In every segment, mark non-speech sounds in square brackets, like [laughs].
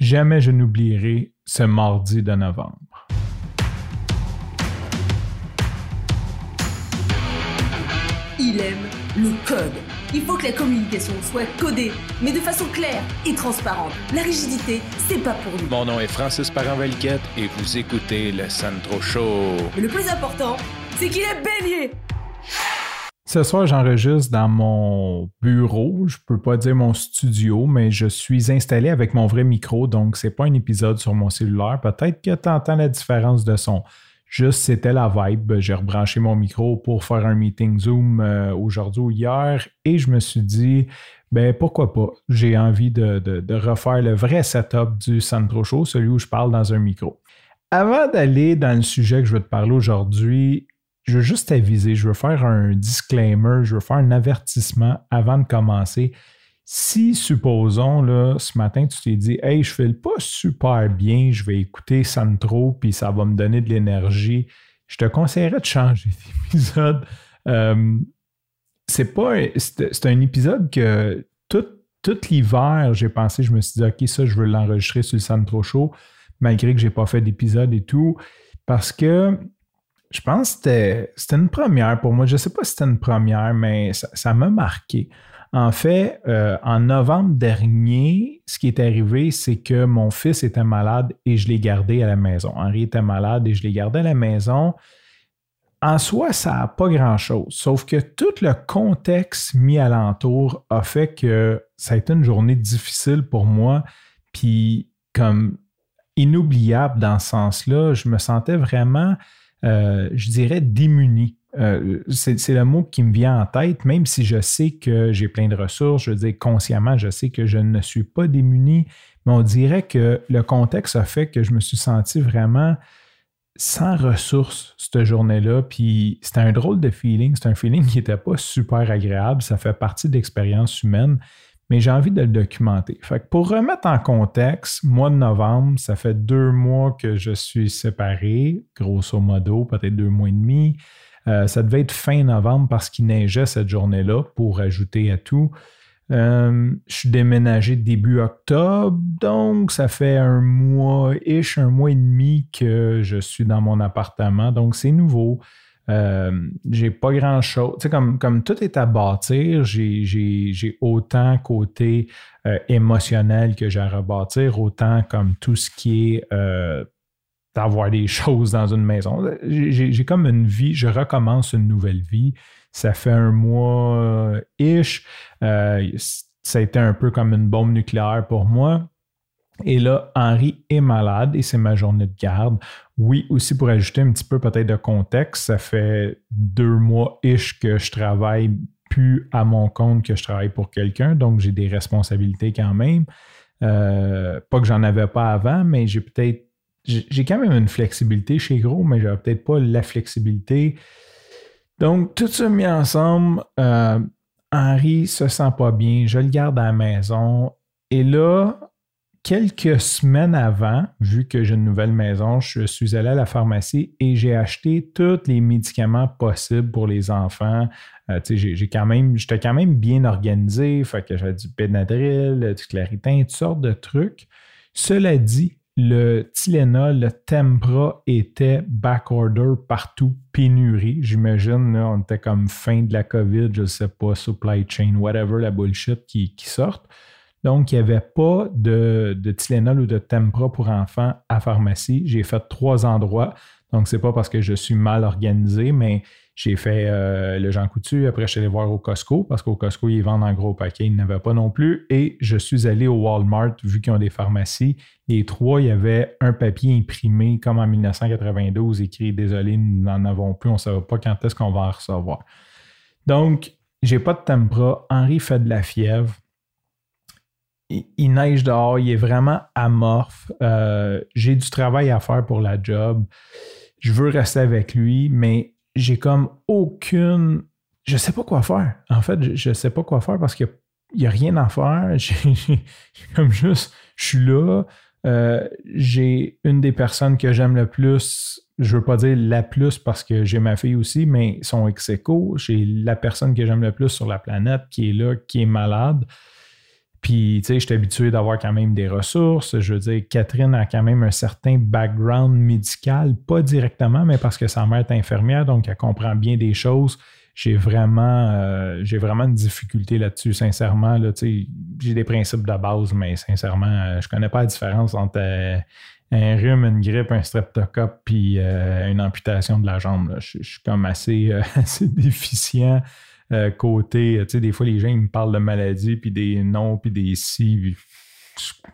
Jamais je n'oublierai ce mardi de novembre. Il aime le code. Il faut que la communication soit codée, mais de façon claire et transparente. La rigidité, c'est pas pour nous. Mon nom est Francis parent et vous écoutez le Sandro Show. Mais le plus important, c'est qu'il est bélier. Ce soir, j'enregistre dans mon bureau. Je peux pas dire mon studio, mais je suis installé avec mon vrai micro, donc c'est pas un épisode sur mon cellulaire. Peut-être que tu entends la différence de son. Juste, c'était la vibe. J'ai rebranché mon micro pour faire un meeting Zoom euh, aujourd'hui ou hier et je me suis dit, ben pourquoi pas? J'ai envie de, refaire le vrai setup du Centro Show, celui où je parle dans un micro. Avant d'aller dans le sujet que je veux te parler aujourd'hui, je veux juste aviser, je veux faire un disclaimer, je veux faire un avertissement avant de commencer. Si, supposons, là, ce matin, tu t'es dit, hey, je fais pas super bien, je vais écouter Santro, puis ça va me donner de l'énergie, je te conseillerais de changer [laughs] d'épisode. Euh, c'est pas. C'est un épisode que tout, tout l'hiver, j'ai pensé, je me suis dit, OK, ça, je veux l'enregistrer sur le Santro Show, malgré que j'ai pas fait d'épisode et tout, parce que je pense que c'était une première pour moi. Je sais pas si c'était une première, mais ça m'a marqué. En fait, euh, en novembre dernier, ce qui est arrivé, c'est que mon fils était malade et je l'ai gardé à la maison. Henri était malade et je l'ai gardé à la maison. En soi, ça n'a pas grand-chose, sauf que tout le contexte mis alentour a fait que ça a été une journée difficile pour moi, puis comme inoubliable dans ce sens-là, je me sentais vraiment, euh, je dirais, démuni. Euh, c'est le mot qui me vient en tête, même si je sais que j'ai plein de ressources, je veux dire consciemment, je sais que je ne suis pas démuni, mais on dirait que le contexte a fait que je me suis senti vraiment sans ressources cette journée-là. Puis c'était un drôle de feeling, c'est un feeling qui n'était pas super agréable, ça fait partie de l'expérience humaine, mais j'ai envie de le documenter. Fait pour remettre en contexte, mois de novembre, ça fait deux mois que je suis séparé, grosso modo, peut-être deux mois et demi. Euh, ça devait être fin novembre parce qu'il neigeait cette journée-là pour ajouter à tout. Euh, je suis déménagé début octobre, donc ça fait un mois-ish, un mois et demi que je suis dans mon appartement, donc c'est nouveau. Euh, j'ai pas grand chose. Tu sais, comme, comme tout est à bâtir, j'ai autant côté émotionnel que j'ai à rebâtir, autant comme tout ce qui est d'avoir des [laughs] choses dans une maison. J'ai comme une vie, je recommence une nouvelle vie. Ça fait un mois-ish. Euh, ça a été un peu comme une bombe nucléaire pour moi. Et là, Henri est malade et c'est ma journée de garde. Oui, aussi pour ajouter un petit peu peut-être de contexte, ça fait deux mois-ish que je travaille plus à mon compte que je travaille pour quelqu'un, donc j'ai des responsabilités quand même. Euh, pas que j'en avais pas avant, mais j'ai peut-être j'ai quand même une flexibilité chez Gros, mais j'avais peut-être pas la flexibilité. Donc, tout ça mis ensemble, euh, Henri se sent pas bien, je le garde à la maison. Et là, quelques semaines avant, vu que j'ai une nouvelle maison, je suis allé à la pharmacie et j'ai acheté tous les médicaments possibles pour les enfants. Euh, j'ai quand même, j'étais quand même bien organisé, fait que j'avais du Benadryl, du Claritin, toutes sortes de trucs. Cela dit, le Tylenol, le Tempra était backorder partout, pénurie. J'imagine, on était comme fin de la COVID, je ne sais pas, supply chain, whatever, la bullshit qui, qui. Donc, il n'y avait pas de, de Tylenol ou de Tempra pour enfants à pharmacie. J'ai fait trois endroits. Donc, c'est pas parce que je suis mal organisé, mais j'ai fait euh, le Jean Coutu. Après, je suis allé voir au Costco parce qu'au Costco, ils vendent en gros paquet. Ils n'avaient pas non plus. Et je suis allé au Walmart, vu qu'ils ont des pharmacies. Les trois, il y avait un papier imprimé comme en 1992, écrit Désolé, nous n'en avons plus. On ne savait pas quand est-ce qu'on va en recevoir. Donc, j'ai pas de tempra. Henri fait de la fièvre. Il, neige dehors. Il est vraiment amorphe. Euh, j'ai du travail à faire pour la job. Je veux rester avec lui, mais j'ai comme aucune. Je sais pas quoi faire. En fait, je, ne sais pas quoi faire parce qu'il n'y a, rien à faire. [laughs] J'ai comme juste, je suis là. Euh, j'ai une des personnes que j'aime le plus. Je veux pas dire la plus parce que j'ai ma fille aussi, mais son ex J'ai la personne que j'aime le plus sur la planète qui est là, qui est malade. Puis, tu sais, je suis habitué d'avoir quand même des ressources. Je veux dire, Catherine a quand même un certain background médical, pas directement, mais parce que sa mère est infirmière, donc elle comprend bien des choses. J'ai vraiment, euh, vraiment une difficulté là-dessus, sincèrement. Là, j'ai des principes de base, mais sincèrement, euh, je connais pas la différence entre euh, un rhume, une grippe, un streptocoque, puis une amputation de la jambe. Je, suis comme assez, [laughs] assez déficient euh, côté, tu sais, des fois, les gens ils me parlent de maladies, puis des noms, puis des si.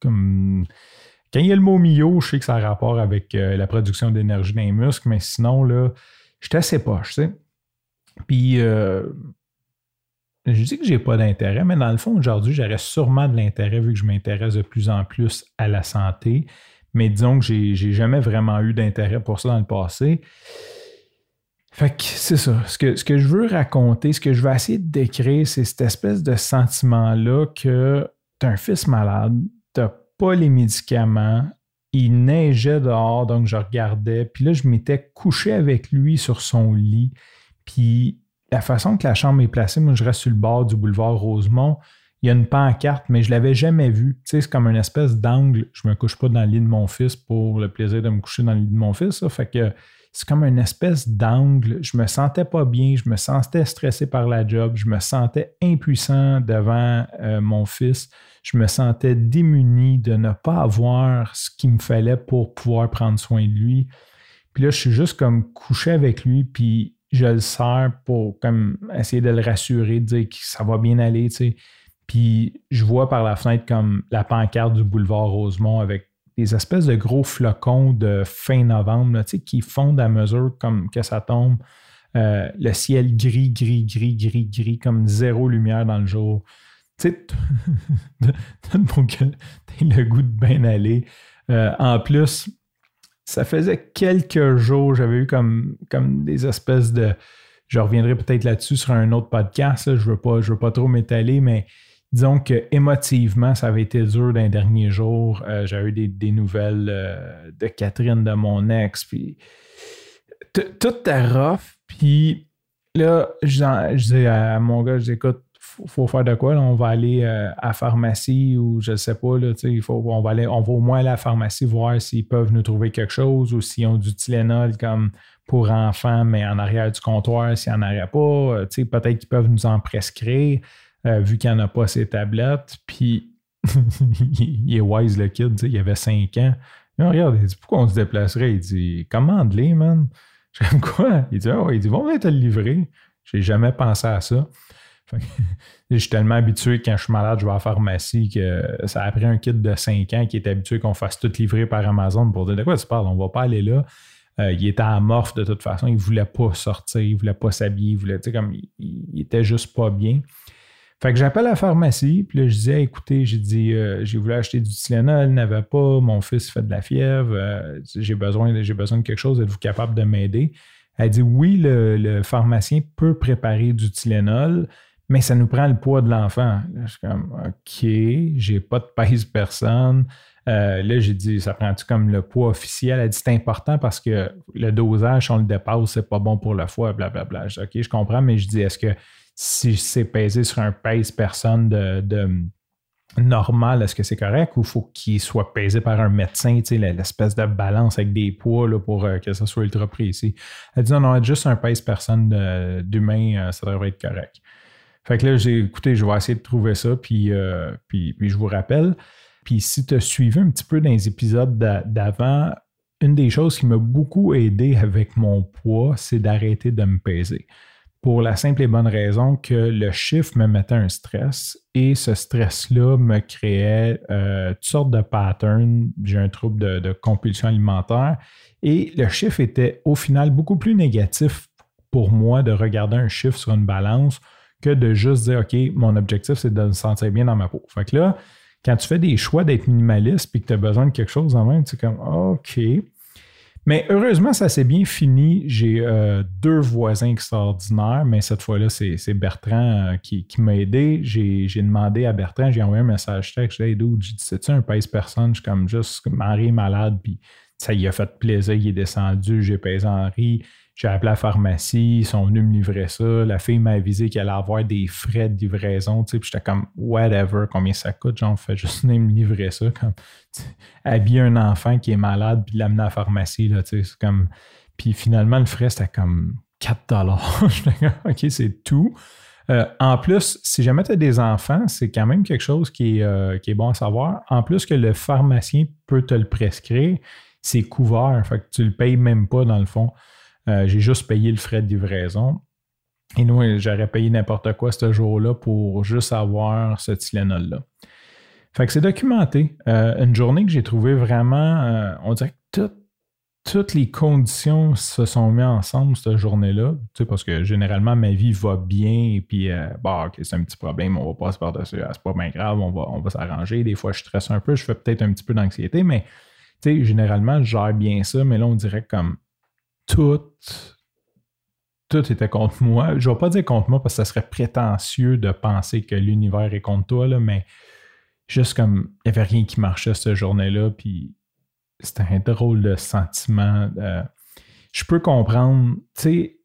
Comme... Quand il y a le mot mio, je sais que ça a rapport avec euh, la production d'énergie dans les muscles, mais sinon, là, j'étais assez poche, tu sais. Puis, euh, je dis que j'ai pas d'intérêt, mais dans le fond, aujourd'hui, j'aurais sûrement de l'intérêt vu que je m'intéresse de plus en plus à la santé. Mais disons que j'ai jamais vraiment eu d'intérêt pour ça dans le passé. Fait que c'est ça. Ce que, je veux raconter, ce que je veux essayer de décrire, c'est cette espèce de sentiment-là que tu as un fils malade, tu pas les médicaments, il neigeait dehors, donc je regardais, puis là, je m'étais couché avec lui sur son lit, puis la façon que la chambre est placée, moi, je reste sur le bord du boulevard Rosemont, il y a une pancarte, mais je l'avais jamais vue. Tu sais, c'est comme une espèce d'angle. Je me couche pas dans le lit de mon fils pour le plaisir de me coucher dans le lit de mon fils. Ça. Fait que c'est comme une espèce d'angle. Je me sentais pas bien, je me sentais stressé par la job, je me sentais impuissant devant euh, mon fils, je me sentais démuni de ne pas avoir ce qu'il me fallait pour pouvoir prendre soin de lui. Puis là, je suis juste comme couché avec lui, puis je le sers pour comme essayer de le rassurer, de dire que ça va bien aller, tu sais. Puis je vois par la fenêtre comme la pancarte du boulevard Rosemont avec des espèces de gros flocons de fin novembre qui fondent à mesure comme que ça tombe. Euh, le ciel gris, gris, gris, gris, gris, comme zéro lumière dans le jour. Tu sais, [laughs] le goût de bien aller. Euh, en plus, ça faisait quelques jours, j'avais eu comme, comme des espèces de. Je reviendrai peut-être là-dessus sur un autre podcast. je ne veux, pas, veux pas trop m'étaler, mais disons que émotivement, ça avait été dur d'un dernier jour. Euh, j'ai eu des, nouvelles euh, de Catherine, de mon ex, puis tout était rough. Puis là, je, dis à mon gars, je dis, écoute, faut, faut faire de quoi? on va aller euh, à la pharmacie ou je sais pas, là, il faut, on, va aller, on va au moins aller à la pharmacie voir s'ils peuvent nous trouver quelque chose ou s'ils ont du Tylenol comme pour enfants, mais en arrière du comptoir, s'il n'y en aurait pas. Peut-être qu'ils peuvent nous en prescrire. Euh, vu qu'il n'y en a pas ses tablettes. Puis [laughs] il est wise le kid, il avait 5 ans. Il regarde, il dit Pourquoi on se déplacerait? Il dit Commande-les, man. [laughs] Je dis quoi? Il dit ouais, il dit Bon, te le livrer. J'ai jamais pensé à ça. [laughs] je suis tellement habitué quand je suis malade, je vais à la pharmacie que ça a pris un kit de 5 ans qui est habitué qu'on fasse tout livrer par Amazon pour dire de quoi tu parles, on va pas aller là. Euh, il était amorphe de toute façon, il voulait pas sortir, il voulait pas s'habiller, il voulait, comme il, était juste pas bien. Fait que j'appelle la pharmacie, puis là, je disais, écoutez, j'ai dit, euh, j'ai voulu acheter du Tylenol, n'avait pas, mon fils fait de la fièvre, euh, j'ai besoin, besoin de quelque chose, êtes-vous capable de m'aider? Elle dit, oui, le, pharmacien peut préparer du Tylenol, mais ça nous prend le poids de l'enfant. Je suis comme, OK, j'ai pas de pèse personne. Euh, là, j'ai dit, ça prend-tu comme le poids officiel? Elle dit, c'est important parce que le dosage, si on le dépasse, c'est pas bon pour le foie, blablabla. Je dis, OK, je comprends, mais je dis, est-ce que si c'est pesé sur un pèse personne de, normal, est-ce que c'est correct ou faut qu'il soit pesé par un médecin, l'espèce de balance avec des poids là, pour euh, que ça soit ultra précis? Elle dit non, non, juste un pèse personne d'humain, euh, ça devrait être correct. Fait que là, j'ai écouté, je vais essayer de trouver ça, puis, euh, puis, puis, je vous rappelle. Puis si tu as suivi un petit peu dans les épisodes d'avant, une des choses qui m'a beaucoup aidé avec mon poids, c'est d'arrêter de me peser pour la simple et bonne raison que le chiffre me mettait un stress et ce stress-là me créait euh, toutes sortes de patterns. J'ai un trouble de, compulsion alimentaire et le chiffre était au final beaucoup plus négatif pour moi de regarder un chiffre sur une balance que de juste dire OK, mon objectif c'est de me sentir bien dans ma peau. Fait que là, quand tu fais des choix d'être minimaliste et que tu as besoin de quelque chose en même, tu es comme OK, mais heureusement, ça s'est bien fini. J'ai euh, deux voisins extraordinaires, mais cette fois-là, c'est Bertrand euh, qui, m'a aidé. J'ai demandé à Bertrand, j'ai envoyé un message texte, j'ai dit, j'ai dit, c'est-tu un pèse personne? Je suis comme juste Henri malade, puis ça y a fait plaisir, il est descendu, j'ai pèsé Henri. J'ai appelé la pharmacie, ils sont venus me livrer ça. La fille m'a avisé qu'elle allait avoir des frais de livraison. Puis j'étais comme, whatever, combien ça coûte? Genre, fait juste venir me livrer ça. Comme, [laughs] habiller un enfant qui est malade puis l'amener à la pharmacie. Là, c'est comme... Puis finalement, le frais, c'était comme 4 dollars. [laughs] OK, c'est tout. Euh, en plus, si jamais tu as des enfants, c'est quand même quelque chose qui est, euh, qui est, bon à savoir. En plus que le pharmacien peut te le prescrire, c'est couvert. Fait que tu le payes même pas dans le fond. Euh, j'ai juste payé le frais de livraison. Et nous, j'aurais payé n'importe quoi ce jour-là pour juste avoir ce Tylenol-là. Fait que c'est documenté. Euh, une journée que j'ai trouvé vraiment, euh, on dirait que toutes les conditions se sont mises ensemble cette journée-là, tu sais, parce que généralement ma vie va bien et puis, bah, c'est un petit problème, on va passer par-dessus, ah, c'est pas bien grave, on va, on va s'arranger. Des fois, je stresse un peu, je fais peut-être un petit peu d'anxiété, mais généralement, je gère bien ça, mais là, on dirait comme tout, tout était contre moi. Je ne vais pas dire contre moi parce que ça serait prétentieux de penser que l'univers est contre toi, mais juste comme il n'y avait rien qui marchait cette journée-là, puis c'était un drôle de sentiment. Euh, je peux comprendre, tu sais,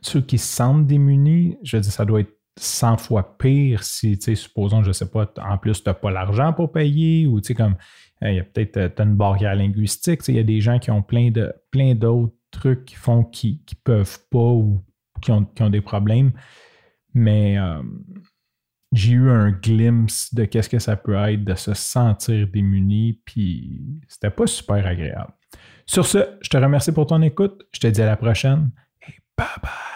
ceux qui se sentent démunis, je dire, ça doit être 100 fois pire si, tu sais, supposons, je ne sais pas, en plus, tu n'as pas l'argent pour payer ou, tu sais, comme, euh, il y a peut-être euh, une barrière linguistique, il y a des gens qui ont plein de plein d'autres trucs qui font qui ne peuvent pas ou qui ont, des problèmes. Mais euh, j'ai eu un glimpse de qu'est-ce que ça peut être de se sentir démuni, puis c'était pas super agréable. Sur ce, je te remercie pour ton écoute. Je te dis à la prochaine et bye bye.